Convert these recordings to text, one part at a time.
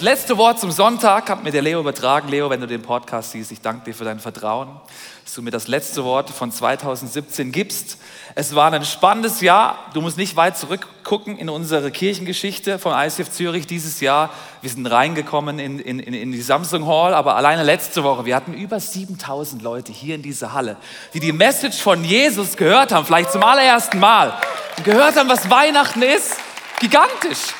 Das letzte Wort zum Sonntag hat mir der Leo übertragen. Leo, wenn du den Podcast siehst, ich danke dir für dein Vertrauen, dass du mir das letzte Wort von 2017 gibst. Es war ein spannendes Jahr. Du musst nicht weit zurückgucken in unsere Kirchengeschichte von ICF Zürich dieses Jahr. Wir sind reingekommen in, in, in die Samsung Hall, aber alleine letzte Woche, wir hatten über 7000 Leute hier in dieser Halle, die die Message von Jesus gehört haben, vielleicht zum allerersten Mal, und gehört haben, was Weihnachten ist. Gigantisch.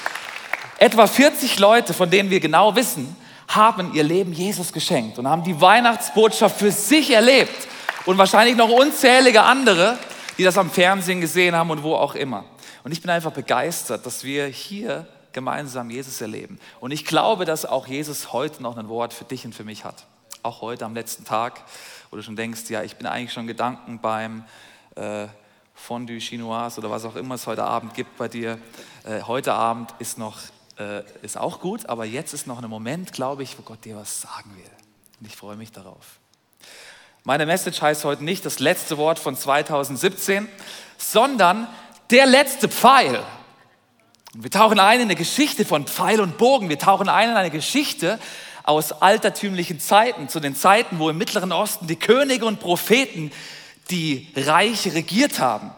Etwa 40 Leute, von denen wir genau wissen, haben ihr Leben Jesus geschenkt und haben die Weihnachtsbotschaft für sich erlebt. Und wahrscheinlich noch unzählige andere, die das am Fernsehen gesehen haben und wo auch immer. Und ich bin einfach begeistert, dass wir hier gemeinsam Jesus erleben. Und ich glaube, dass auch Jesus heute noch ein Wort für dich und für mich hat. Auch heute am letzten Tag, wo du schon denkst, ja, ich bin eigentlich schon Gedanken beim äh, Fondue Chinoise oder was auch immer es heute Abend gibt bei dir. Äh, heute Abend ist noch äh, ist auch gut, aber jetzt ist noch ein Moment, glaube ich, wo Gott dir was sagen will. Und ich freue mich darauf. Meine Message heißt heute nicht das letzte Wort von 2017, sondern der letzte Pfeil. Wir tauchen ein in eine Geschichte von Pfeil und Bogen. Wir tauchen ein in eine Geschichte aus altertümlichen Zeiten, zu den Zeiten, wo im Mittleren Osten die Könige und Propheten die Reiche regiert haben.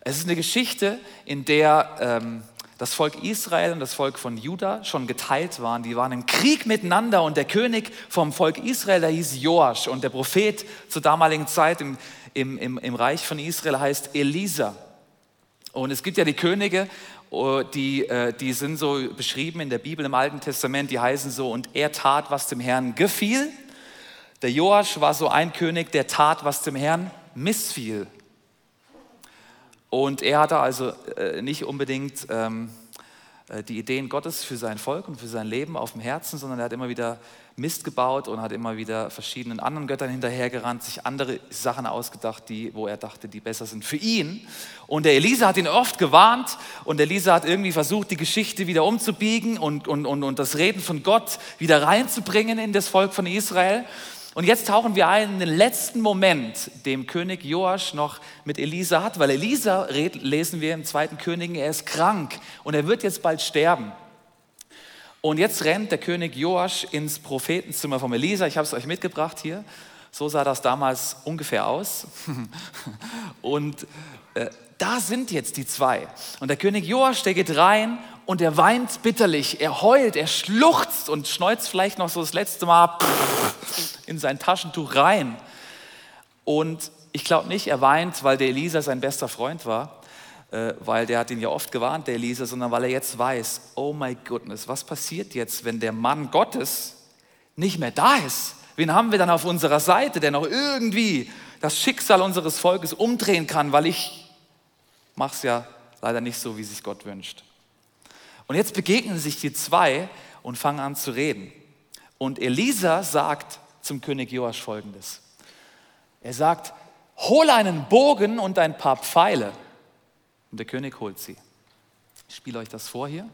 Es ist eine Geschichte, in der ähm, das Volk Israel und das Volk von Juda schon geteilt waren. Die waren im Krieg miteinander und der König vom Volk Israel, der hieß Joasch und der Prophet zur damaligen Zeit im, im, im, im Reich von Israel heißt Elisa. Und es gibt ja die Könige, oh, die, äh, die sind so beschrieben in der Bibel im Alten Testament, die heißen so, und er tat, was dem Herrn gefiel. Der Joasch war so ein König, der tat, was dem Herrn missfiel. Und er hatte also äh, nicht unbedingt ähm, äh, die Ideen Gottes für sein Volk und für sein Leben auf dem Herzen, sondern er hat immer wieder Mist gebaut und hat immer wieder verschiedenen anderen Göttern hinterhergerannt, sich andere Sachen ausgedacht, die, wo er dachte, die besser sind für ihn. Und der Elisa hat ihn oft gewarnt und Elisa hat irgendwie versucht, die Geschichte wieder umzubiegen und, und, und, und das Reden von Gott wieder reinzubringen in das Volk von Israel. Und jetzt tauchen wir ein in den letzten Moment, dem König Joasch noch mit Elisa hat, weil Elisa, lesen wir im zweiten Königen, er ist krank und er wird jetzt bald sterben. Und jetzt rennt der König Joasch ins Prophetenzimmer von Elisa. Ich habe es euch mitgebracht hier. So sah das damals ungefähr aus. Und äh, da sind jetzt die zwei. Und der König Joasch, der geht rein und er weint bitterlich, er heult, er schluchzt und schneuzt vielleicht noch so das letzte Mal in sein Taschentuch rein. Und ich glaube nicht, er weint, weil der Elisa sein bester Freund war, äh, weil der hat ihn ja oft gewarnt, der Elisa, sondern weil er jetzt weiß, oh my goodness, was passiert jetzt, wenn der Mann Gottes nicht mehr da ist? Wen haben wir dann auf unserer Seite, der noch irgendwie das Schicksal unseres Volkes umdrehen kann, weil ich mache es ja leider nicht so, wie sich Gott wünscht. Und jetzt begegnen sich die zwei und fangen an zu reden. Und Elisa sagt zum König Joasch folgendes. Er sagt, hole einen Bogen und ein paar Pfeile. Und der König holt sie. Ich spiele euch das vor hier.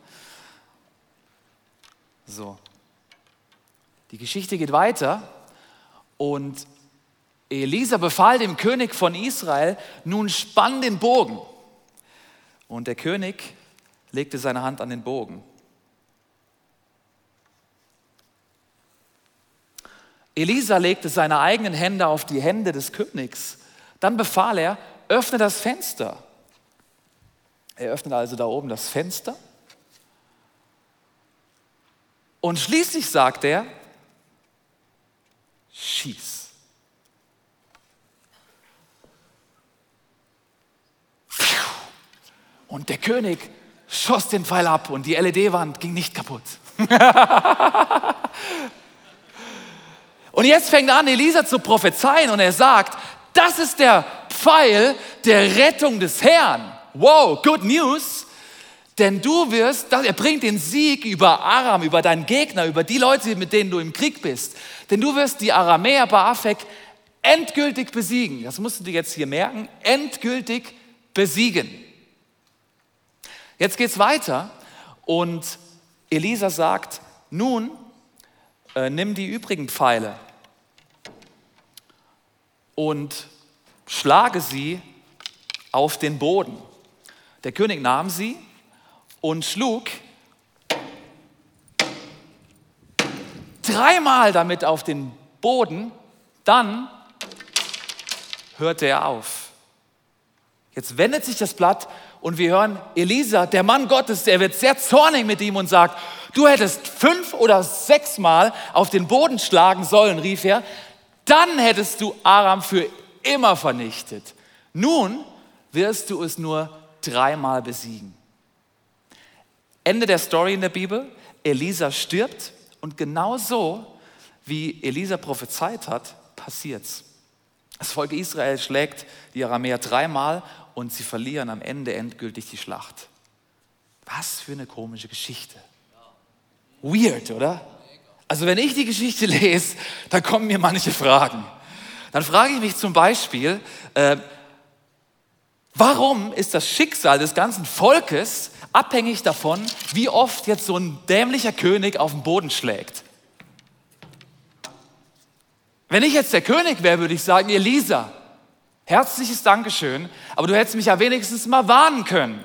So. Die Geschichte geht weiter und Elisa befahl dem König von Israel, nun spann den Bogen. Und der König legte seine Hand an den Bogen. Elisa legte seine eigenen Hände auf die Hände des Königs. Dann befahl er, öffne das Fenster. Er öffnete also da oben das Fenster. Und schließlich sagt er, schieß. Und der König schoss den Pfeil ab und die LED-Wand ging nicht kaputt. und jetzt fängt an, Elisa zu prophezeien und er sagt, das ist der Pfeil der Rettung des Herrn. Wow, good news. Denn du wirst, er bringt den Sieg über Aram, über deinen Gegner, über die Leute, mit denen du im Krieg bist. Denn du wirst die Aramäer Baafek endgültig besiegen. Das musst du dir jetzt hier merken. Endgültig besiegen. Jetzt geht es weiter und Elisa sagt, nun äh, nimm die übrigen Pfeile und schlage sie auf den Boden. Der König nahm sie und schlug dreimal damit auf den Boden, dann hörte er auf. Jetzt wendet sich das Blatt und wir hören Elisa, der Mann Gottes, der wird sehr zornig mit ihm und sagt, du hättest fünf oder sechsmal auf den Boden schlagen sollen, rief er, dann hättest du Aram für immer vernichtet. Nun wirst du es nur dreimal besiegen. Ende der Story in der Bibel, Elisa stirbt und genau so, wie Elisa prophezeit hat, passiert's. Das Volk Israel schlägt die Aramäer dreimal und sie verlieren am Ende endgültig die Schlacht. Was für eine komische Geschichte. Weird, oder? Also wenn ich die Geschichte lese, dann kommen mir manche Fragen. Dann frage ich mich zum Beispiel, äh, warum ist das Schicksal des ganzen Volkes abhängig davon, wie oft jetzt so ein dämlicher König auf den Boden schlägt? Wenn ich jetzt der König wäre, würde ich sagen, Elisa, herzliches Dankeschön, aber du hättest mich ja wenigstens mal warnen können.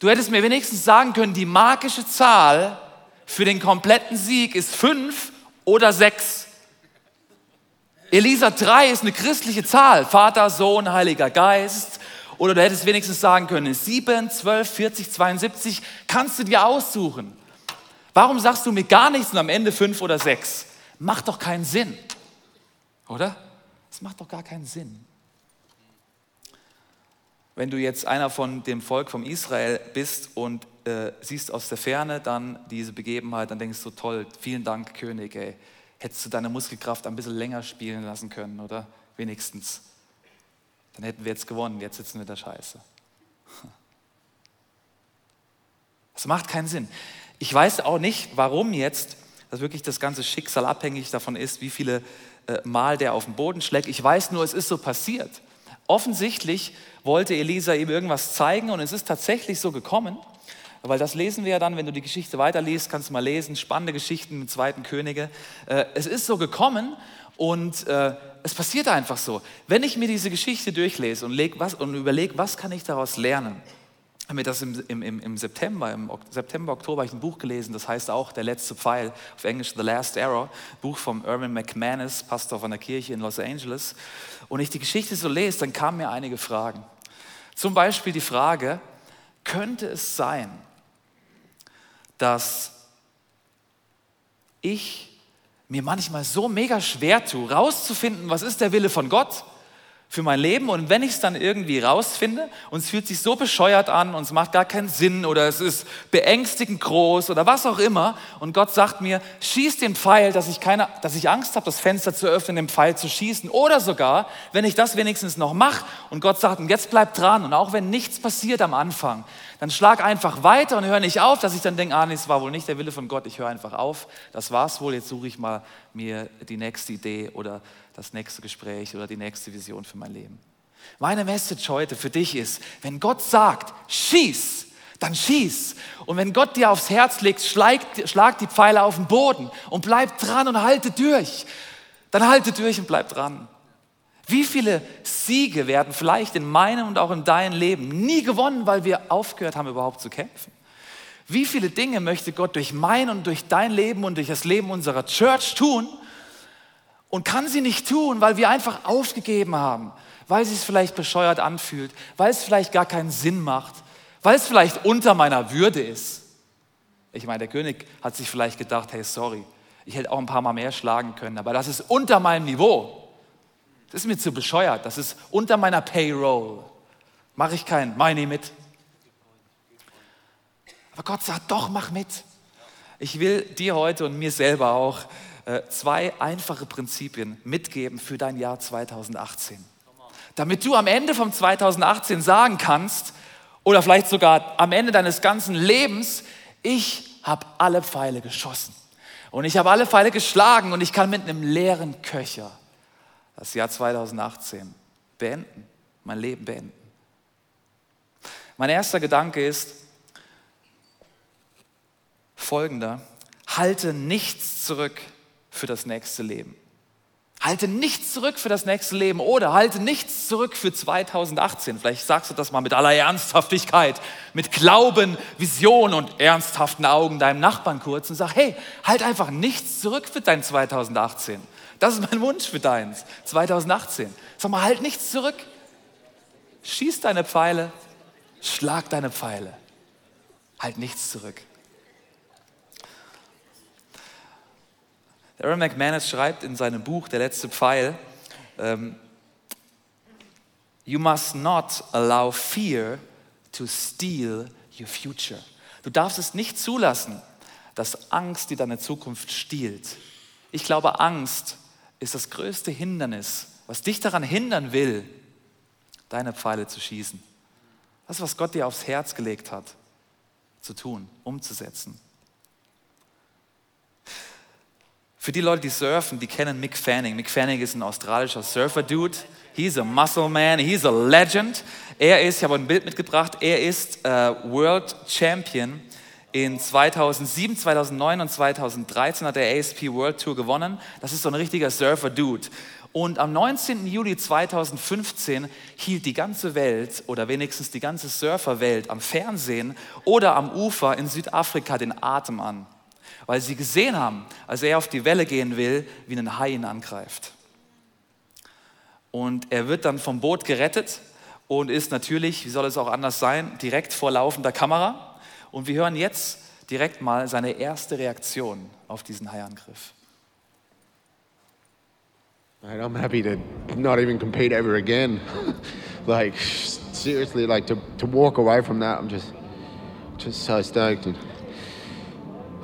Du hättest mir wenigstens sagen können, die magische Zahl für den kompletten Sieg ist fünf oder sechs. Elisa 3 ist eine christliche Zahl. Vater, Sohn, Heiliger Geist. Oder du hättest wenigstens sagen können, 7, 12, 40, 72, kannst du dir aussuchen. Warum sagst du mir gar nichts und am Ende fünf oder sechs? Macht doch keinen Sinn. Oder? Das macht doch gar keinen Sinn. Wenn du jetzt einer von dem Volk von Israel bist und äh, siehst aus der Ferne dann diese Begebenheit, dann denkst du, toll, vielen Dank, König, ey. Hättest du deine Muskelkraft ein bisschen länger spielen lassen können, oder? Wenigstens. Dann hätten wir jetzt gewonnen, jetzt sitzen wir da Scheiße. Das macht keinen Sinn. Ich weiß auch nicht, warum jetzt, dass wirklich das ganze Schicksal abhängig davon ist, wie viele äh, Mal der auf den Boden schlägt. Ich weiß nur, es ist so passiert. Offensichtlich wollte Elisa ihm irgendwas zeigen und es ist tatsächlich so gekommen, weil das lesen wir ja dann, wenn du die Geschichte weiterliest, kannst du mal lesen, spannende Geschichten mit zweiten Könige. Äh, es ist so gekommen und äh, es passiert einfach so. Wenn ich mir diese Geschichte durchlese und, und überlege, was kann ich daraus lernen, haben wir das im, im, im, September, im September, Oktober habe ich ein Buch gelesen, das heißt auch Der letzte Pfeil, auf Englisch The Last Arrow, Buch von Irvin McManus, Pastor von der Kirche in Los Angeles. Und ich die Geschichte so lese, dann kamen mir einige Fragen. Zum Beispiel die Frage, könnte es sein, dass ich mir manchmal so mega schwer tue, rauszufinden, was ist der Wille von Gott für mein Leben. Und wenn ich es dann irgendwie rausfinde und es fühlt sich so bescheuert an und es macht gar keinen Sinn oder es ist beängstigend groß oder was auch immer und Gott sagt mir, schieß den Pfeil, dass ich, keine, dass ich Angst habe, das Fenster zu öffnen, den Pfeil zu schießen. Oder sogar, wenn ich das wenigstens noch mache und Gott sagt, und jetzt bleib dran und auch wenn nichts passiert am Anfang, dann schlag einfach weiter und hör nicht auf, dass ich dann denke, ah, nee, es war wohl nicht der Wille von Gott, ich höre einfach auf, das war's wohl, jetzt suche ich mal mir die nächste Idee oder das nächste Gespräch oder die nächste Vision für mein Leben. Meine Message heute für dich ist, wenn Gott sagt, schieß, dann schieß. Und wenn Gott dir aufs Herz legt, schlag, schlag die Pfeile auf den Boden und bleib dran und halte durch. Dann halte durch und bleib dran. Wie viele Siege werden vielleicht in meinem und auch in deinem Leben nie gewonnen, weil wir aufgehört haben, überhaupt zu kämpfen? Wie viele Dinge möchte Gott durch mein und durch dein Leben und durch das Leben unserer Church tun, und kann sie nicht tun, weil wir einfach aufgegeben haben, weil sie es vielleicht bescheuert anfühlt, weil es vielleicht gar keinen Sinn macht, weil es vielleicht unter meiner Würde ist. Ich meine, der König hat sich vielleicht gedacht, hey, sorry, ich hätte auch ein paar Mal mehr schlagen können, aber das ist unter meinem Niveau. Das ist mir zu bescheuert, das ist unter meiner Payroll. Mache ich keinen, nicht mit. Aber Gott sagt, doch, mach mit. Ich will dir heute und mir selber auch zwei einfache Prinzipien mitgeben für dein Jahr 2018. Damit du am Ende vom 2018 sagen kannst, oder vielleicht sogar am Ende deines ganzen Lebens, ich habe alle Pfeile geschossen. Und ich habe alle Pfeile geschlagen und ich kann mit einem leeren Köcher das Jahr 2018 beenden, mein Leben beenden. Mein erster Gedanke ist folgender. Halte nichts zurück für das nächste Leben. Halte nichts zurück für das nächste Leben oder halte nichts zurück für 2018. Vielleicht sagst du das mal mit aller Ernsthaftigkeit, mit Glauben, Vision und ernsthaften Augen deinem Nachbarn kurz und sag, hey, halt einfach nichts zurück für dein 2018. Das ist mein Wunsch für deins, 2018. Sag mal, halt nichts zurück. Schieß deine Pfeile, schlag deine Pfeile. Halt nichts zurück. Aaron McManus schreibt in seinem Buch Der letzte Pfeil, ähm, You must not allow fear to steal your future. Du darfst es nicht zulassen, dass Angst dir deine Zukunft stiehlt. Ich glaube, Angst ist das größte Hindernis, was dich daran hindern will, deine Pfeile zu schießen. Das, was Gott dir aufs Herz gelegt hat, zu tun, umzusetzen. Für die Leute, die surfen, die kennen Mick Fanning. Mick Fanning ist ein australischer Surfer-Dude. He's a muscle man, he's a legend. Er ist, ich habe ein Bild mitgebracht, er ist äh, World Champion. In 2007, 2009 und 2013 hat er ASP World Tour gewonnen. Das ist so ein richtiger Surfer-Dude. Und am 19. Juli 2015 hielt die ganze Welt oder wenigstens die ganze Surferwelt am Fernsehen oder am Ufer in Südafrika den Atem an weil sie gesehen haben, als er auf die Welle gehen will, wie ein Hai ihn angreift. Und er wird dann vom Boot gerettet und ist natürlich, wie soll es auch anders sein, direkt vor laufender Kamera. Und wir hören jetzt direkt mal seine erste Reaktion auf diesen Haiangriff. I'm happy to not even compete ever again. like seriously, like to, to walk away from that, I'm just just so stoked.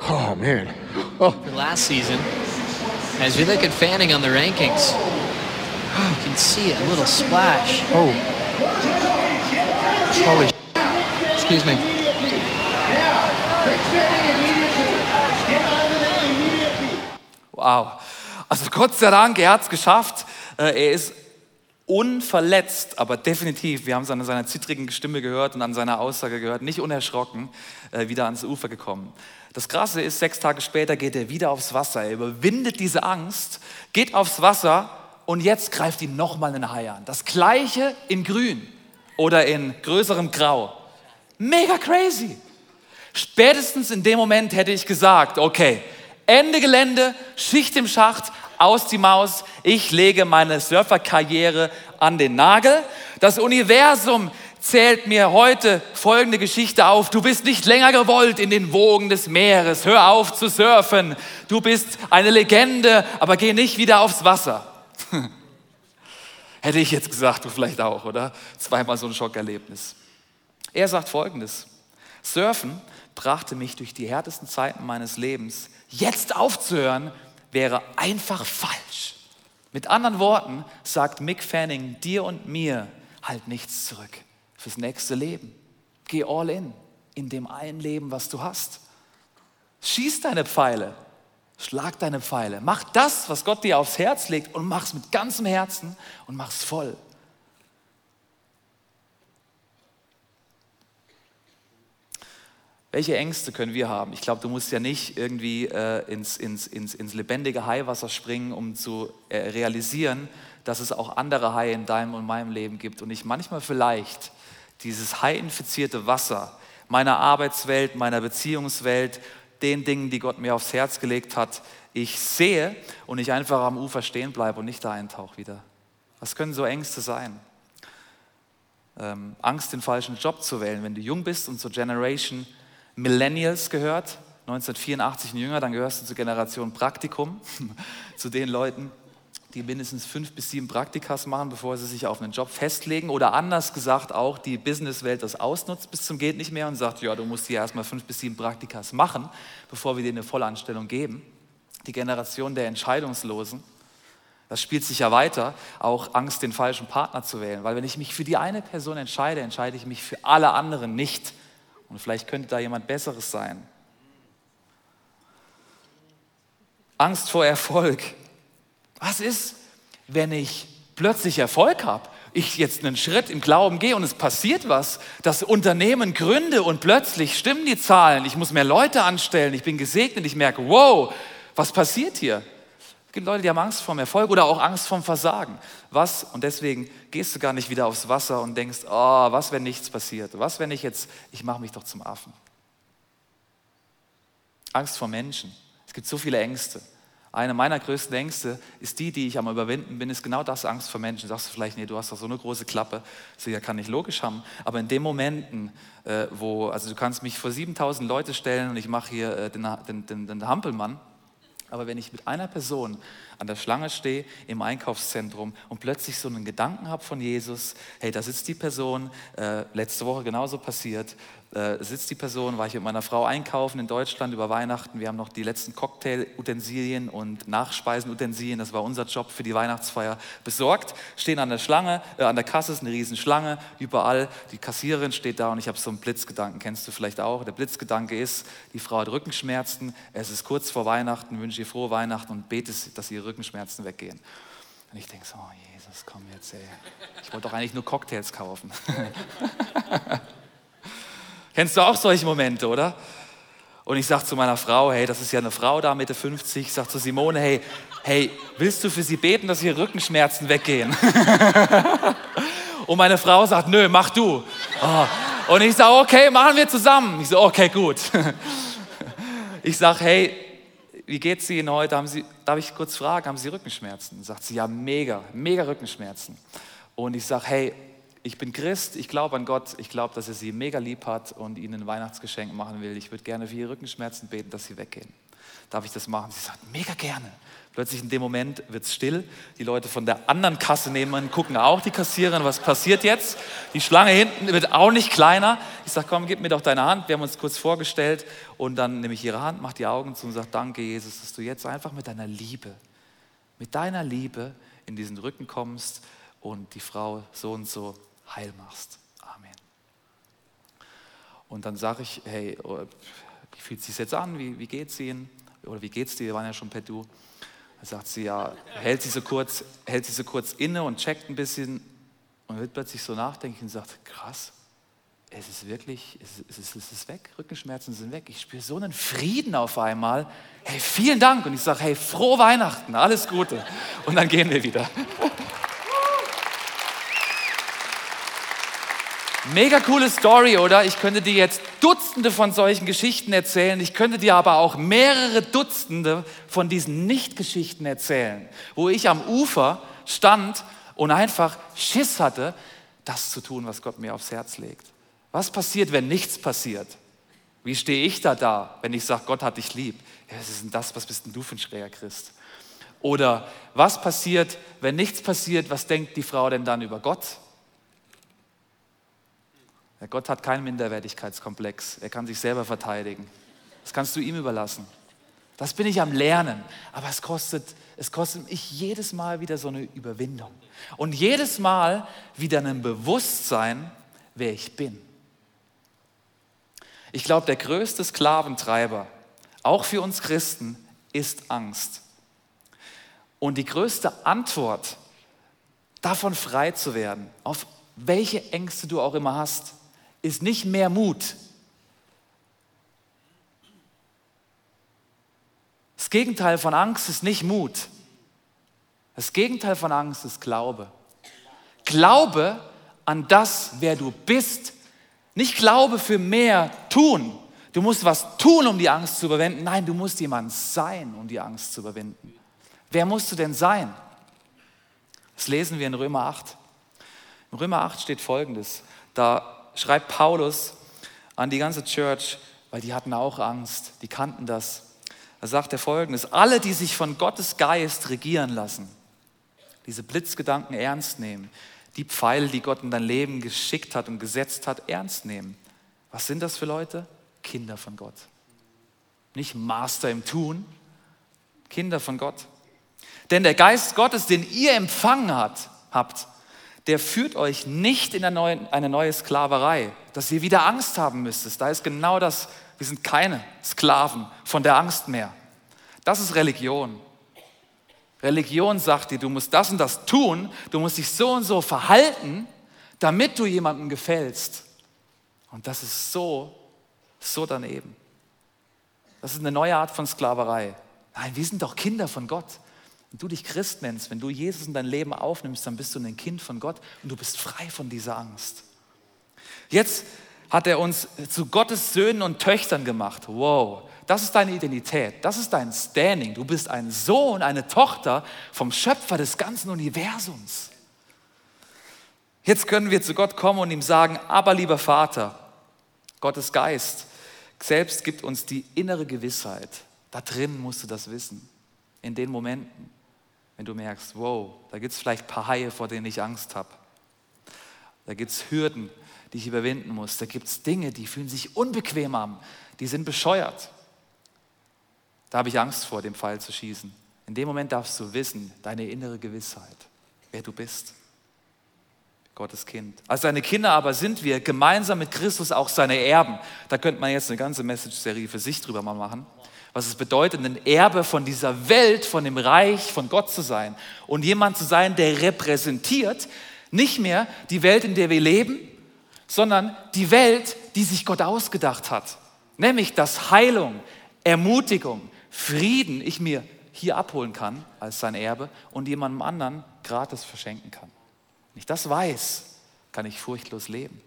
Oh, man. Oh. For last season, as we look at Fanning on the rankings, oh, you can see a little splash. Oh. Holy Excuse me. Wow. Also Gott sei Dank, er hat es geschafft. Äh, er ist unverletzt, aber definitiv, wir haben es an seiner zittrigen Stimme gehört und an seiner Aussage gehört, nicht unerschrocken, äh, wieder ans Ufer gekommen. Das Krasse ist, sechs Tage später geht er wieder aufs Wasser. Er überwindet diese Angst, geht aufs Wasser und jetzt greift ihn nochmal ein Hai an. Das gleiche in grün oder in größerem Grau. Mega crazy. Spätestens in dem Moment hätte ich gesagt, okay, Ende Gelände, Schicht im Schacht, aus die Maus. Ich lege meine Surferkarriere an den Nagel. Das Universum zählt mir heute folgende Geschichte auf. Du bist nicht länger gewollt in den Wogen des Meeres. Hör auf zu surfen. Du bist eine Legende, aber geh nicht wieder aufs Wasser. Hätte ich jetzt gesagt, du vielleicht auch, oder? Zweimal so ein Schockerlebnis. Er sagt folgendes. Surfen brachte mich durch die härtesten Zeiten meines Lebens. Jetzt aufzuhören wäre einfach falsch. Mit anderen Worten sagt Mick Fanning dir und mir halt nichts zurück fürs nächste Leben. Geh all in, in dem einen Leben, was du hast. Schieß deine Pfeile, schlag deine Pfeile. Mach das, was Gott dir aufs Herz legt und mach es mit ganzem Herzen und mach es voll. Welche Ängste können wir haben? Ich glaube, du musst ja nicht irgendwie äh, ins, ins, ins, ins lebendige Haiwasser springen, um zu äh, realisieren, dass es auch andere Haie in deinem und meinem Leben gibt und ich manchmal vielleicht dieses haiinfizierte Wasser meiner Arbeitswelt, meiner Beziehungswelt, den Dingen, die Gott mir aufs Herz gelegt hat, ich sehe und ich einfach am Ufer stehen bleibe und nicht da eintauche wieder. Was können so Ängste sein? Ähm, Angst, den falschen Job zu wählen. Wenn du jung bist und zur Generation Millennials gehört, 1984 und jünger, dann gehörst du zur Generation Praktikum, zu den Leuten, die mindestens fünf bis sieben Praktikas machen, bevor sie sich auf einen Job festlegen. Oder anders gesagt auch die Businesswelt das ausnutzt bis zum geht nicht mehr und sagt, ja, du musst hier erstmal fünf bis sieben Praktikas machen, bevor wir dir eine Vollanstellung geben. Die Generation der Entscheidungslosen. Das spielt sich ja weiter, auch Angst, den falschen Partner zu wählen. Weil wenn ich mich für die eine Person entscheide, entscheide ich mich für alle anderen nicht. Und vielleicht könnte da jemand Besseres sein. Angst vor Erfolg. Was ist, wenn ich plötzlich Erfolg habe? Ich jetzt einen Schritt im Glauben gehe und es passiert was, das Unternehmen gründe und plötzlich stimmen die Zahlen, ich muss mehr Leute anstellen, ich bin gesegnet, ich merke, wow, was passiert hier? Es gibt Leute, die haben Angst vorm Erfolg oder auch Angst vorm Versagen. Was? Und deswegen gehst du gar nicht wieder aufs Wasser und denkst, oh, was, wenn nichts passiert? Was, wenn ich jetzt, ich mache mich doch zum Affen. Angst vor Menschen. Es gibt so viele Ängste. Eine meiner größten Ängste ist die, die ich am Überwinden bin, ist genau das Angst vor Menschen. Sagst du vielleicht, nee, du hast doch so eine große Klappe. So, ja, kann ich logisch haben. Aber in den Momenten, äh, wo, also du kannst mich vor 7000 Leute stellen und ich mache hier äh, den, den, den, den Hampelmann, aber wenn ich mit einer Person an der Schlange stehe im Einkaufszentrum und plötzlich so einen Gedanken habe von Jesus, hey, da sitzt die Person, äh, letzte Woche genauso passiert, äh, sitzt die Person, war ich mit meiner Frau einkaufen in Deutschland über Weihnachten. Wir haben noch die letzten Cocktail-Utensilien und Nachspeisen-Utensilien, das war unser Job für die Weihnachtsfeier, besorgt. Stehen an der Schlange, äh, an der Kasse ist eine Riesenschlange, überall. Die Kassiererin steht da und ich habe so einen Blitzgedanken, kennst du vielleicht auch. Der Blitzgedanke ist, die Frau hat Rückenschmerzen, es ist kurz vor Weihnachten, wünsche ihr frohe Weihnachten und bete, dass ihre Rückenschmerzen weggehen. Und ich denke so, oh Jesus, komm jetzt, ey. Ich wollte doch eigentlich nur Cocktails kaufen. Kennst du auch solche Momente, oder? Und ich sage zu meiner Frau, hey, das ist ja eine Frau da Mitte 50. Ich sage zu Simone, hey, hey, willst du für sie beten, dass ihre Rückenschmerzen weggehen? Und meine Frau sagt, nö, mach du. Oh. Und ich sage, okay, machen wir zusammen. Ich so, okay, gut. Ich sage, hey, wie geht's Ihnen heute? Haben Sie, darf ich kurz fragen, haben Sie Rückenschmerzen? Sagt sie, ja, mega, mega Rückenschmerzen. Und ich sage, hey, ich bin Christ, ich glaube an Gott, ich glaube, dass er sie mega lieb hat und ihnen ein Weihnachtsgeschenk machen will. Ich würde gerne für ihre Rückenschmerzen beten, dass sie weggehen. Darf ich das machen? Sie sagt, mega gerne. Plötzlich in dem Moment wird es still. Die Leute von der anderen Kasse nehmen, gucken auch die Kassiererin, was passiert jetzt? Die Schlange hinten wird auch nicht kleiner. Ich sage, komm, gib mir doch deine Hand. Wir haben uns kurz vorgestellt und dann nehme ich ihre Hand, mache die Augen zu und sage, danke Jesus, dass du jetzt einfach mit deiner Liebe, mit deiner Liebe in diesen Rücken kommst und die Frau so und so heil machst. Amen. Und dann sage ich, hey, oh, wie fühlt es sich jetzt an? Wie, wie geht es Ihnen? Oder wie geht es dir? Wir waren ja schon per Du. Dann sagt sie, ja, hält sie, so kurz, hält sie so kurz inne und checkt ein bisschen und wird plötzlich so nachdenken und sagt, krass, es ist wirklich, es ist, es ist weg, Rückenschmerzen sind weg. Ich spüre so einen Frieden auf einmal. Hey, vielen Dank. Und ich sage, hey, frohe Weihnachten, alles Gute. Und dann gehen wir wieder. Mega coole Story, oder? Ich könnte dir jetzt Dutzende von solchen Geschichten erzählen. Ich könnte dir aber auch mehrere Dutzende von diesen Nicht-Geschichten erzählen, wo ich am Ufer stand und einfach Schiss hatte, das zu tun, was Gott mir aufs Herz legt. Was passiert, wenn nichts passiert? Wie stehe ich da da, wenn ich sage, Gott hat dich lieb? Ja, was ist denn das? Was bist denn du für ein schräger Christ? Oder was passiert, wenn nichts passiert? Was denkt die Frau denn dann über Gott? Ja, Gott hat keinen Minderwertigkeitskomplex. Er kann sich selber verteidigen. Das kannst du ihm überlassen. Das bin ich am Lernen. Aber es kostet, es kostet mich jedes Mal wieder so eine Überwindung. Und jedes Mal wieder ein Bewusstsein, wer ich bin. Ich glaube, der größte Sklaventreiber, auch für uns Christen, ist Angst. Und die größte Antwort, davon frei zu werden, auf welche Ängste du auch immer hast, ist nicht mehr Mut. Das Gegenteil von Angst ist nicht Mut. Das Gegenteil von Angst ist Glaube. Glaube an das, wer du bist. Nicht Glaube für mehr tun. Du musst was tun, um die Angst zu überwinden. Nein, du musst jemand sein, um die Angst zu überwinden. Wer musst du denn sein? Das lesen wir in Römer 8. In Römer 8 steht folgendes. Da schreibt Paulus an die ganze Church, weil die hatten auch Angst, die kannten das. Da sagt er folgendes, alle, die sich von Gottes Geist regieren lassen, diese Blitzgedanken ernst nehmen, die Pfeile, die Gott in dein Leben geschickt hat und gesetzt hat, ernst nehmen. Was sind das für Leute? Kinder von Gott. Nicht Master im Tun, Kinder von Gott. Denn der Geist Gottes, den ihr empfangen hat, habt, der führt euch nicht in eine neue Sklaverei, dass ihr wieder Angst haben müsstet. Da ist genau das, wir sind keine Sklaven von der Angst mehr. Das ist Religion. Religion sagt dir, du musst das und das tun, du musst dich so und so verhalten, damit du jemandem gefällst. Und das ist so, so daneben. Das ist eine neue Art von Sklaverei. Nein, wir sind doch Kinder von Gott. Wenn du dich Christ nennst, wenn du Jesus in dein Leben aufnimmst, dann bist du ein Kind von Gott und du bist frei von dieser Angst. Jetzt hat er uns zu Gottes Söhnen und Töchtern gemacht. Wow, das ist deine Identität, das ist dein Standing. Du bist ein Sohn, eine Tochter vom Schöpfer des ganzen Universums. Jetzt können wir zu Gott kommen und ihm sagen, aber lieber Vater, Gottes Geist selbst gibt uns die innere Gewissheit. Da drin musst du das wissen. In den Momenten, wenn du merkst, wow, da gibt es vielleicht ein paar Haie, vor denen ich Angst habe. Da gibt es Hürden, die ich überwinden muss. Da gibt es Dinge, die fühlen sich unbequem an, die sind bescheuert. Da habe ich Angst vor, dem Pfeil zu schießen. In dem Moment darfst du wissen, deine innere Gewissheit, wer du bist. Gottes Kind. Als seine Kinder aber sind wir gemeinsam mit Christus auch seine Erben. Da könnte man jetzt eine ganze Message-Serie für sich drüber mal machen. Was es bedeutet, ein Erbe von dieser Welt, von dem Reich von Gott zu sein. Und jemand zu sein, der repräsentiert nicht mehr die Welt, in der wir leben, sondern die Welt, die sich Gott ausgedacht hat. Nämlich, dass Heilung, Ermutigung, Frieden ich mir hier abholen kann als sein Erbe und jemandem anderen gratis verschenken kann. Wenn ich das weiß, kann ich furchtlos leben.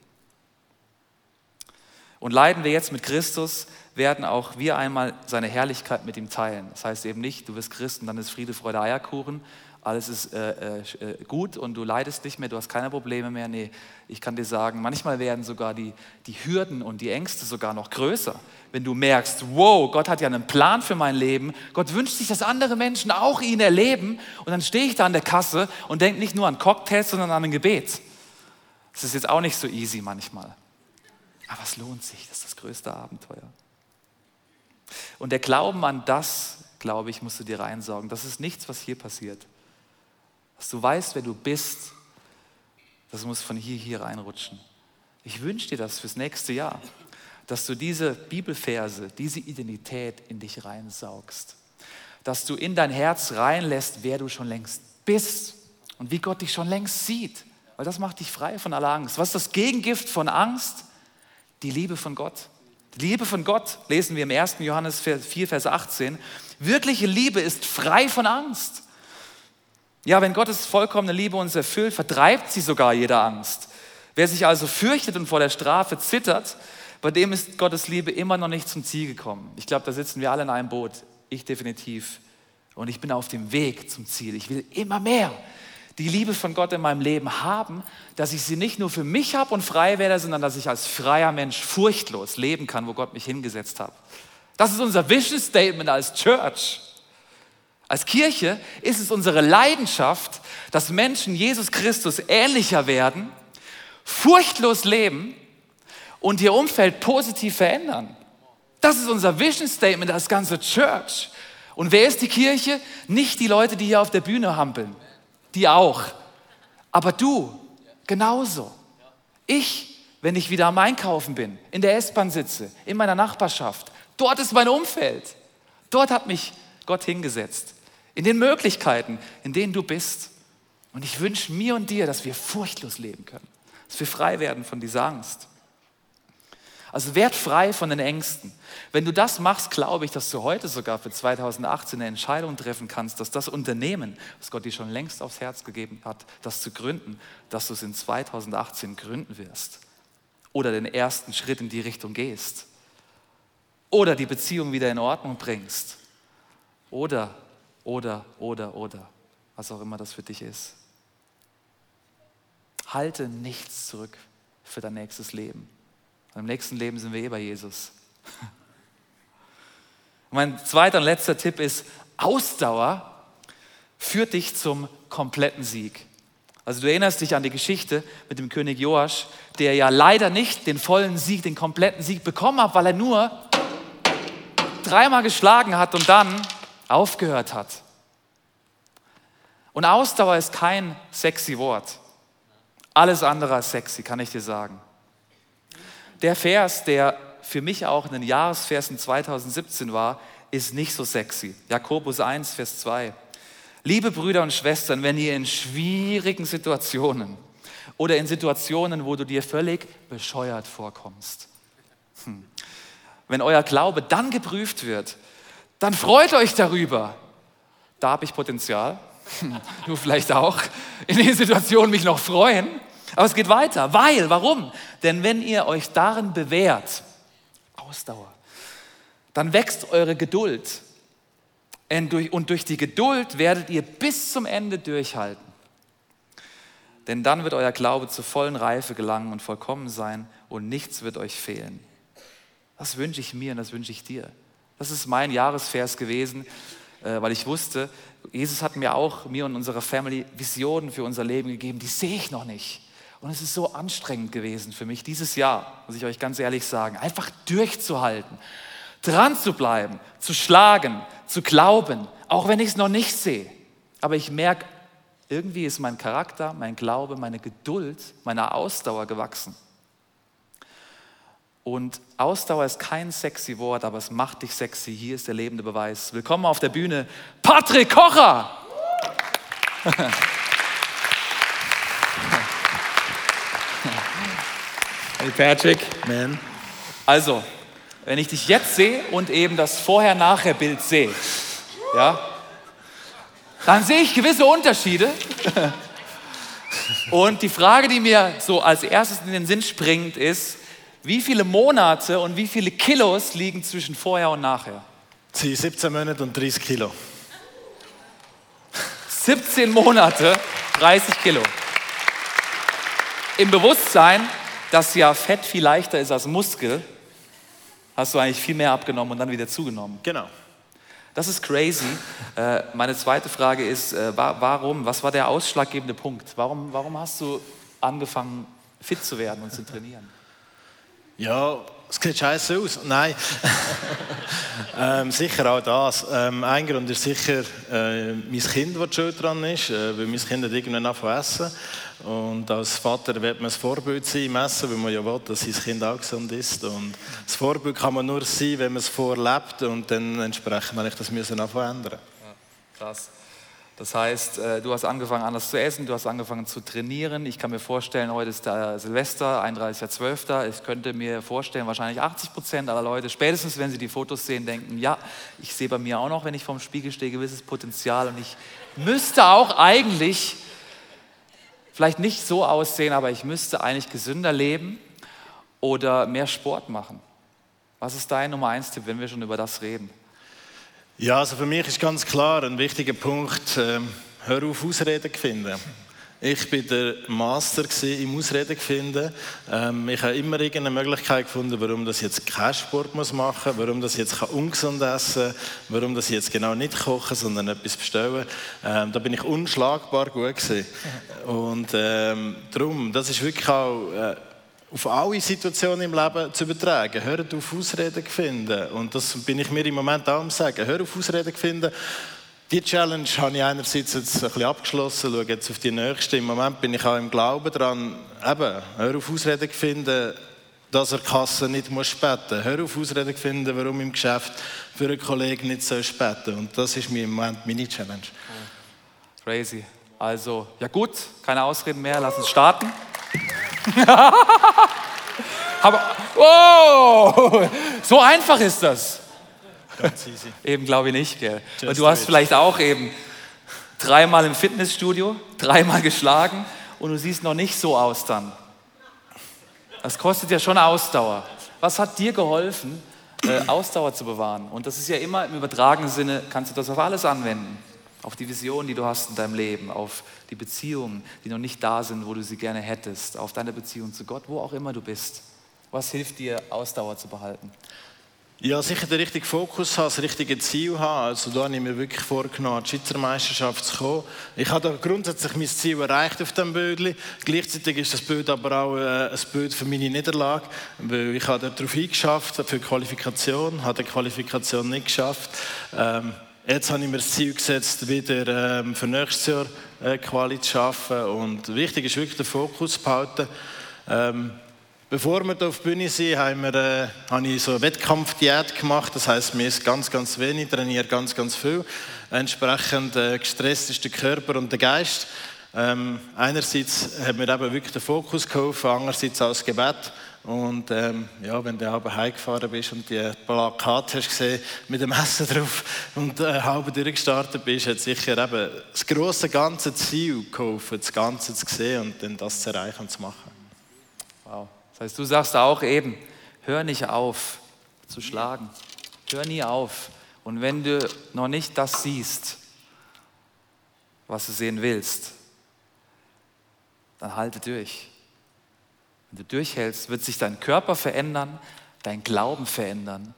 Und leiden wir jetzt mit Christus, werden auch wir einmal seine Herrlichkeit mit ihm teilen. Das heißt eben nicht, du wirst Christ und dann ist Friede, Freude, Eierkuchen, alles ist äh, äh, gut und du leidest nicht mehr, du hast keine Probleme mehr. Nee, ich kann dir sagen, manchmal werden sogar die, die Hürden und die Ängste sogar noch größer. Wenn du merkst, wow, Gott hat ja einen Plan für mein Leben, Gott wünscht sich, dass andere Menschen auch ihn erleben und dann stehe ich da an der Kasse und denke nicht nur an Cocktails, sondern an ein Gebet. Das ist jetzt auch nicht so easy manchmal. Aber es lohnt sich, das ist das größte Abenteuer. Und der Glauben an das, glaube ich, musst du dir reinsaugen. Das ist nichts, was hier passiert dass du weißt, wer du bist, das muss von hier hier reinrutschen. Ich wünsche dir das fürs nächste Jahr, dass du diese Bibelverse, diese Identität in dich reinsaugst, dass du in dein Herz reinlässt, wer du schon längst bist und wie Gott dich schon längst sieht, weil das macht dich frei von aller Angst. Was ist das Gegengift von Angst? Die Liebe von Gott. Die Liebe von Gott lesen wir im 1. Johannes 4, Vers 18. Wirkliche Liebe ist frei von Angst. Ja, wenn Gottes vollkommene Liebe uns erfüllt, vertreibt sie sogar jede Angst. Wer sich also fürchtet und vor der Strafe zittert, bei dem ist Gottes Liebe immer noch nicht zum Ziel gekommen. Ich glaube, da sitzen wir alle in einem Boot. Ich definitiv. Und ich bin auf dem Weg zum Ziel. Ich will immer mehr die Liebe von Gott in meinem Leben haben, dass ich sie nicht nur für mich habe und frei werde, sondern dass ich als freier Mensch furchtlos leben kann, wo Gott mich hingesetzt hat. Das ist unser Vision Statement als Church. Als Kirche ist es unsere Leidenschaft, dass Menschen Jesus Christus ähnlicher werden, furchtlos leben und ihr Umfeld positiv verändern. Das ist unser Vision Statement als ganze Church. Und wer ist die Kirche? Nicht die Leute, die hier auf der Bühne hampeln. Die auch. Aber du genauso. Ich, wenn ich wieder am Einkaufen bin, in der S-Bahn sitze, in meiner Nachbarschaft, dort ist mein Umfeld. Dort hat mich Gott hingesetzt in den Möglichkeiten, in denen du bist. Und ich wünsche mir und dir, dass wir furchtlos leben können, dass wir frei werden von dieser Angst. Also werd frei von den Ängsten. Wenn du das machst, glaube ich, dass du heute sogar für 2018 eine Entscheidung treffen kannst, dass das Unternehmen, das Gott dir schon längst aufs Herz gegeben hat, das zu gründen, dass du es in 2018 gründen wirst. Oder den ersten Schritt in die Richtung gehst. Oder die Beziehung wieder in Ordnung bringst. Oder oder, oder, oder, was auch immer das für dich ist. Halte nichts zurück für dein nächstes Leben. Und Im nächsten Leben sind wir eh bei Jesus. Mein zweiter und letzter Tipp ist, Ausdauer führt dich zum kompletten Sieg. Also du erinnerst dich an die Geschichte mit dem König Joasch, der ja leider nicht den vollen Sieg, den kompletten Sieg bekommen hat, weil er nur dreimal geschlagen hat und dann aufgehört hat. Und Ausdauer ist kein sexy Wort. Alles andere als sexy, kann ich dir sagen. Der Vers, der für mich auch in den Jahresversen 2017 war, ist nicht so sexy. Jakobus 1, Vers 2. Liebe Brüder und Schwestern, wenn ihr in schwierigen Situationen oder in Situationen, wo du dir völlig bescheuert vorkommst, hm, wenn euer Glaube dann geprüft wird, dann freut euch darüber. da habe ich Potenzial. du vielleicht auch. In den Situationen mich noch freuen. Aber es geht weiter. Weil, warum? Denn wenn ihr euch darin bewährt, Ausdauer, dann wächst eure Geduld. Und durch die Geduld werdet ihr bis zum Ende durchhalten. Denn dann wird euer Glaube zur vollen Reife gelangen und vollkommen sein und nichts wird euch fehlen. Das wünsche ich mir und das wünsche ich dir. Das ist mein Jahresvers gewesen, äh, weil ich wusste, Jesus hat mir auch, mir und unserer Family Visionen für unser Leben gegeben, die sehe ich noch nicht. Und es ist so anstrengend gewesen für mich dieses Jahr, muss ich euch ganz ehrlich sagen, einfach durchzuhalten, dran zu bleiben, zu schlagen, zu glauben, auch wenn ich es noch nicht sehe. Aber ich merke, irgendwie ist mein Charakter, mein Glaube, meine Geduld, meine Ausdauer gewachsen. Und Ausdauer ist kein sexy Wort, aber es macht dich sexy. Hier ist der lebende Beweis. Willkommen auf der Bühne, Patrick Kocher. Hey Patrick. Man. Also, wenn ich dich jetzt sehe und eben das Vorher-Nachher-Bild sehe, ja, dann sehe ich gewisse Unterschiede. Und die Frage, die mir so als erstes in den Sinn springt, ist, wie viele Monate und wie viele Kilos liegen zwischen vorher und nachher? Sie 17 Monate und 30 Kilo. 17 Monate, 30 Kilo. Im Bewusstsein, dass ja Fett viel leichter ist als Muskel, hast du eigentlich viel mehr abgenommen und dann wieder zugenommen. Genau. Das ist crazy. Äh, meine zweite Frage ist, äh, warum, was war der ausschlaggebende Punkt? Warum, warum hast du angefangen, fit zu werden und zu trainieren? Ja, es sieht scheiße aus. Nein. ähm, sicher auch das. Ähm, ein Grund ist sicher äh, mein Kind, das schuld dran ist, äh, weil mein Kind hat irgendwann angefangen essen. Und als Vater wird man ein Vorbild sein im Essen, weil man ja will, dass sein Kind auch gesund ist. Und das Vorbild kann man nur sein, wenn man es vorlebt und dann entsprechend habe ich das müssen ändern. Ja, krass. Das heißt, äh, du hast angefangen anders zu essen, du hast angefangen zu trainieren. Ich kann mir vorstellen, heute ist der Silvester, 31.12. Ich könnte mir vorstellen, wahrscheinlich 80 Prozent aller Leute, spätestens wenn sie die Fotos sehen, denken, ja, ich sehe bei mir auch noch, wenn ich vorm Spiegel stehe, gewisses Potenzial und ich müsste auch eigentlich vielleicht nicht so aussehen, aber ich müsste eigentlich gesünder leben oder mehr Sport machen. Was ist dein Nummer eins Tipp, wenn wir schon über das reden? Ja, also für mich ist ganz klar ein wichtiger Punkt, äh, hör auf Ausreden finden. Ich bin der Master im Ausreden finden. Ähm, ich habe immer irgendeine Möglichkeit gefunden, warum das jetzt keinen Sport muss machen, warum das jetzt ungesund essen, warum das jetzt genau nicht kochen, sondern etwas bestellen. Ähm, da bin ich unschlagbar gut gewesen. Und ähm, darum, das ist wirklich auch äh, auf alle Situationen im Leben zu übertragen. Hört auf Ausreden finden. Und das bin ich mir im Moment auch am sagen. Hör auf Ausreden finden. Die Challenge habe ich einerseits jetzt ein bisschen abgeschlossen, schaue jetzt auf die nächste. Im Moment bin ich auch im Glauben daran, eben, hör auf Ausreden finden, dass er Kasse nicht muss spenden. Hör auf Ausreden finden, warum im Geschäft für einen Kollegen nicht so spenden. Und das ist mir im Moment meine Challenge. Crazy. Also, ja gut, keine Ausreden mehr, lass uns starten. Aber, oh, so einfach ist das. Eben glaube ich nicht, gell? Und du hast vielleicht auch eben dreimal im Fitnessstudio, dreimal geschlagen und du siehst noch nicht so aus dann. Das kostet ja schon Ausdauer. Was hat dir geholfen, äh, Ausdauer zu bewahren? Und das ist ja immer im übertragenen Sinne, kannst du das auf alles anwenden auf die Vision, die du hast in deinem Leben, auf die Beziehungen, die noch nicht da sind, wo du sie gerne hättest, auf deine Beziehung zu Gott, wo auch immer du bist. Was hilft dir, Ausdauer zu behalten? Ja, sicher den richtigen Fokus haben, das richtige Ziel haben. Also da habe ich mir wirklich vorgenommen, an die Schweizer Meisterschaft zu kommen. Ich habe da grundsätzlich mein Ziel erreicht auf dem Bild. Gleichzeitig ist das Bild aber auch äh, ein Bild für meine Niederlage, weil ich habe darauf eingeschafft für die Qualifikation, habe die Qualifikation nicht geschafft. Ähm, Jetzt habe ich mir das Ziel gesetzt, wieder ähm, für nächstes Jahr äh, Quali zu schaffen. Und wichtig ist wirklich den Fokus zu behalten. Ähm, bevor wir hier auf die Bühne sind, haben wir, äh, habe ich so eine Wettkampfdiät gemacht. Das heißt, mir ist ganz, ganz wenig, trainiere ganz, ganz viel. Entsprechend äh, gestresst ist der Körper und der Geist. Ähm, einerseits hat mir eben wirklich der Fokus geholfen, andererseits auch das Gebet. Und ähm, ja, wenn du aber heimgefahren bist und die Plakate hast gesehen mit dem Essen drauf und äh, halb durchgestartet bist, hat sicher eben das große ganze Ziel geholfen, das Ganze zu sehen und dann das zu erreichen und zu machen. Wow. Das heißt, du sagst auch eben, hör nicht auf zu schlagen. Hör nie auf. Und wenn du noch nicht das siehst, was du sehen willst, dann halte durch. Wenn du durchhältst, wird sich dein Körper verändern, dein Glauben verändern,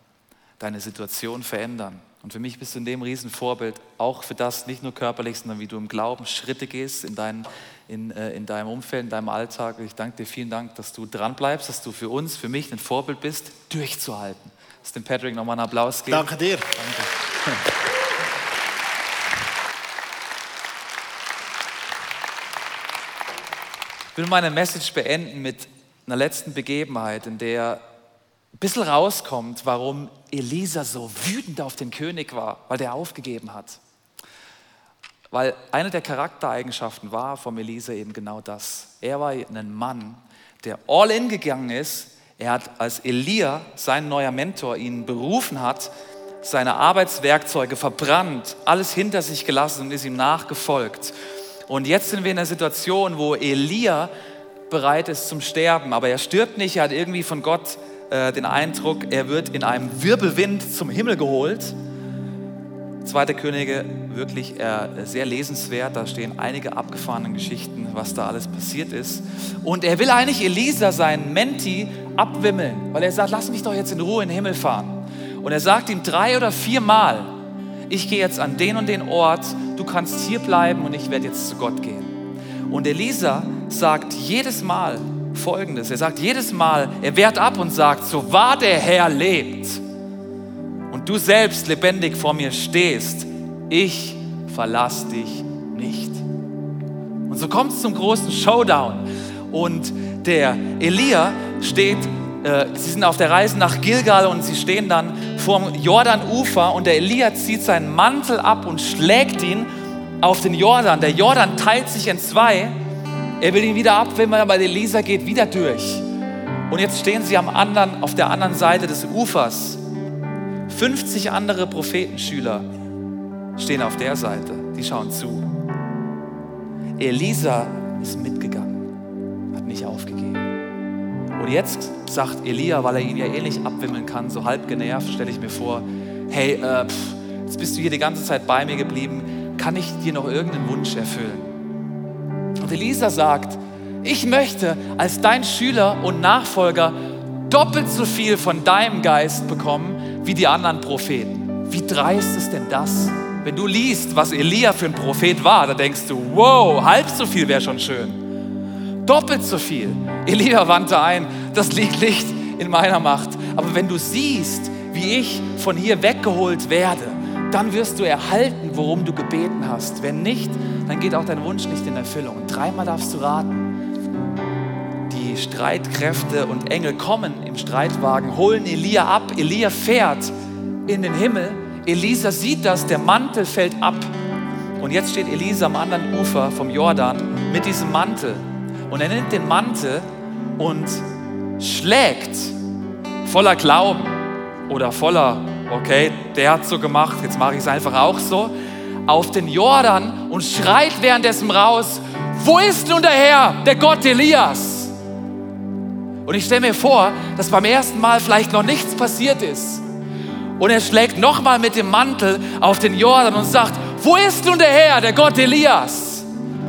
deine Situation verändern. Und für mich bist du in dem Riesenvorbild, auch für das, nicht nur körperlich, sondern wie du im Glauben Schritte gehst in, dein, in, äh, in deinem Umfeld, in deinem Alltag. Ich danke dir, vielen Dank, dass du dran bleibst, dass du für uns, für mich ein Vorbild bist, durchzuhalten. Lass dem Patrick nochmal einen Applaus geben. Danke dir. Danke. Ich will meine Message beenden mit einer letzten Begebenheit, in der ein bisschen rauskommt, warum Elisa so wütend auf den König war, weil der aufgegeben hat. Weil eine der Charaktereigenschaften war vom Elisa eben genau das. Er war ein Mann, der all in gegangen ist. Er hat, als Elia, sein neuer Mentor, ihn berufen hat, seine Arbeitswerkzeuge verbrannt, alles hinter sich gelassen und ist ihm nachgefolgt. Und jetzt sind wir in einer Situation, wo Elia bereit ist zum Sterben, aber er stirbt nicht, er hat irgendwie von Gott äh, den Eindruck, er wird in einem Wirbelwind zum Himmel geholt. Zweite Könige, wirklich äh, sehr lesenswert, da stehen einige abgefahrene Geschichten, was da alles passiert ist. Und er will eigentlich Elisa, seinen Menti, abwimmeln, weil er sagt, lass mich doch jetzt in Ruhe in den Himmel fahren. Und er sagt ihm drei oder viermal, ich gehe jetzt an den und den Ort, du kannst hier bleiben und ich werde jetzt zu Gott gehen. Und Elisa sagt jedes Mal Folgendes. Er sagt jedes Mal, er wehrt ab und sagt, so wahr der Herr lebt und du selbst lebendig vor mir stehst, ich verlass dich nicht. Und so kommt es zum großen Showdown. Und der Elia steht, äh, sie sind auf der Reise nach Gilgal und sie stehen dann vorm Jordanufer und der Elia zieht seinen Mantel ab und schlägt ihn auf den Jordan. Der Jordan teilt sich in zwei. Er will ihn wieder abwimmeln, aber Elisa geht wieder durch. Und jetzt stehen sie am anderen, auf der anderen Seite des Ufers. 50 andere Prophetenschüler stehen auf der Seite. Die schauen zu. Elisa ist mitgegangen, hat nicht aufgegeben. Und jetzt sagt Elia, weil er ihn ja ähnlich eh abwimmeln kann, so halb genervt, stelle ich mir vor, hey, äh, pff, jetzt bist du hier die ganze Zeit bei mir geblieben, kann ich dir noch irgendeinen Wunsch erfüllen? Und Elisa sagt, ich möchte als dein Schüler und Nachfolger doppelt so viel von deinem Geist bekommen wie die anderen Propheten. Wie dreist ist denn das? Wenn du liest, was Elia für ein Prophet war, da denkst du, wow, halb so viel wäre schon schön. Doppelt so viel. Elia wandte ein, das liegt nicht in meiner Macht. Aber wenn du siehst, wie ich von hier weggeholt werde, dann wirst du erhalten, worum du gebeten hast. Wenn nicht, dann geht auch dein Wunsch nicht in Erfüllung. Und dreimal darfst du raten. Die Streitkräfte und Engel kommen im Streitwagen, holen Elia ab. Elia fährt in den Himmel. Elisa sieht das, der Mantel fällt ab. Und jetzt steht Elisa am anderen Ufer vom Jordan mit diesem Mantel. Und er nimmt den Mantel und schlägt voller Glauben oder voller okay, der hat so gemacht, jetzt mache ich es einfach auch so, auf den Jordan und schreit währenddessen raus, wo ist nun der Herr, der Gott Elias? Und ich stelle mir vor, dass beim ersten Mal vielleicht noch nichts passiert ist. Und er schlägt nochmal mit dem Mantel auf den Jordan und sagt, wo ist nun der Herr, der Gott Elias?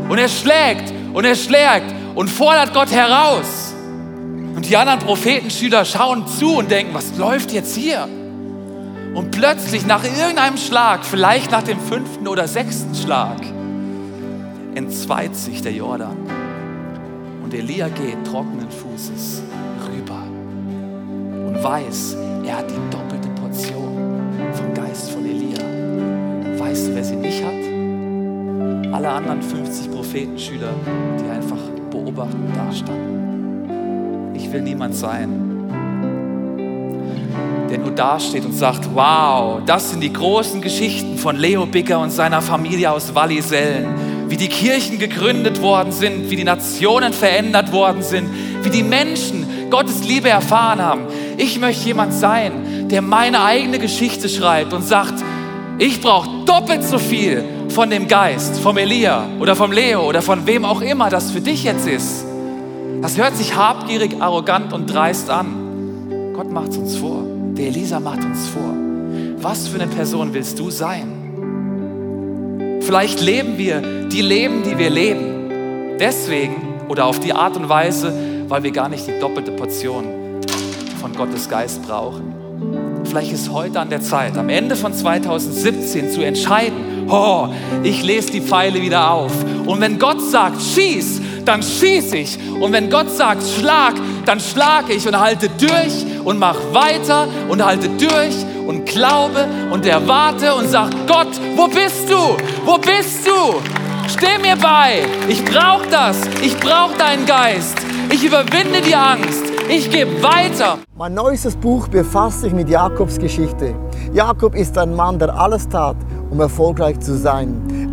Und er schlägt und er schlägt und fordert Gott heraus. Und die anderen Prophetenschüler schauen zu und denken, was läuft jetzt hier? Und plötzlich nach irgendeinem Schlag, vielleicht nach dem fünften oder sechsten Schlag, entzweit sich der Jordan. Und Elia geht trockenen Fußes rüber und weiß, er hat die doppelte Portion vom Geist von Elia. Weißt du, wer sie nicht hat? Alle anderen 50 Prophetenschüler, die einfach beobachtend dastanden. Ich will niemand sein, der nur dasteht und sagt, wow, das sind die großen Geschichten von Leo Bicker und seiner Familie aus Wallisellen. Wie die Kirchen gegründet worden sind, wie die Nationen verändert worden sind, wie die Menschen Gottes Liebe erfahren haben. Ich möchte jemand sein, der meine eigene Geschichte schreibt und sagt, ich brauche doppelt so viel von dem Geist, vom Elia oder vom Leo oder von wem auch immer das für dich jetzt ist. Das hört sich habgierig, arrogant und dreist an. Gott macht uns vor. Der Elisa macht uns vor. Was für eine Person willst du sein? Vielleicht leben wir die Leben, die wir leben. Deswegen oder auf die Art und Weise, weil wir gar nicht die doppelte Portion von Gottes Geist brauchen. Vielleicht ist heute an der Zeit, am Ende von 2017 zu entscheiden, oh, ich lese die Pfeile wieder auf. Und wenn Gott sagt, schieß, dann schieß ich. Und wenn Gott sagt, schlag, dann schlage ich und halte durch und mach weiter und halte durch und glaube und erwarte und sag, Gott, wo bist du? Wo bist du? Steh mir bei. Ich brauche das. Ich brauche deinen Geist. Ich überwinde die Angst. Ich gebe weiter. Mein neuestes Buch befasst sich mit Jakobs Geschichte. Jakob ist ein Mann, der alles tat, um erfolgreich zu sein.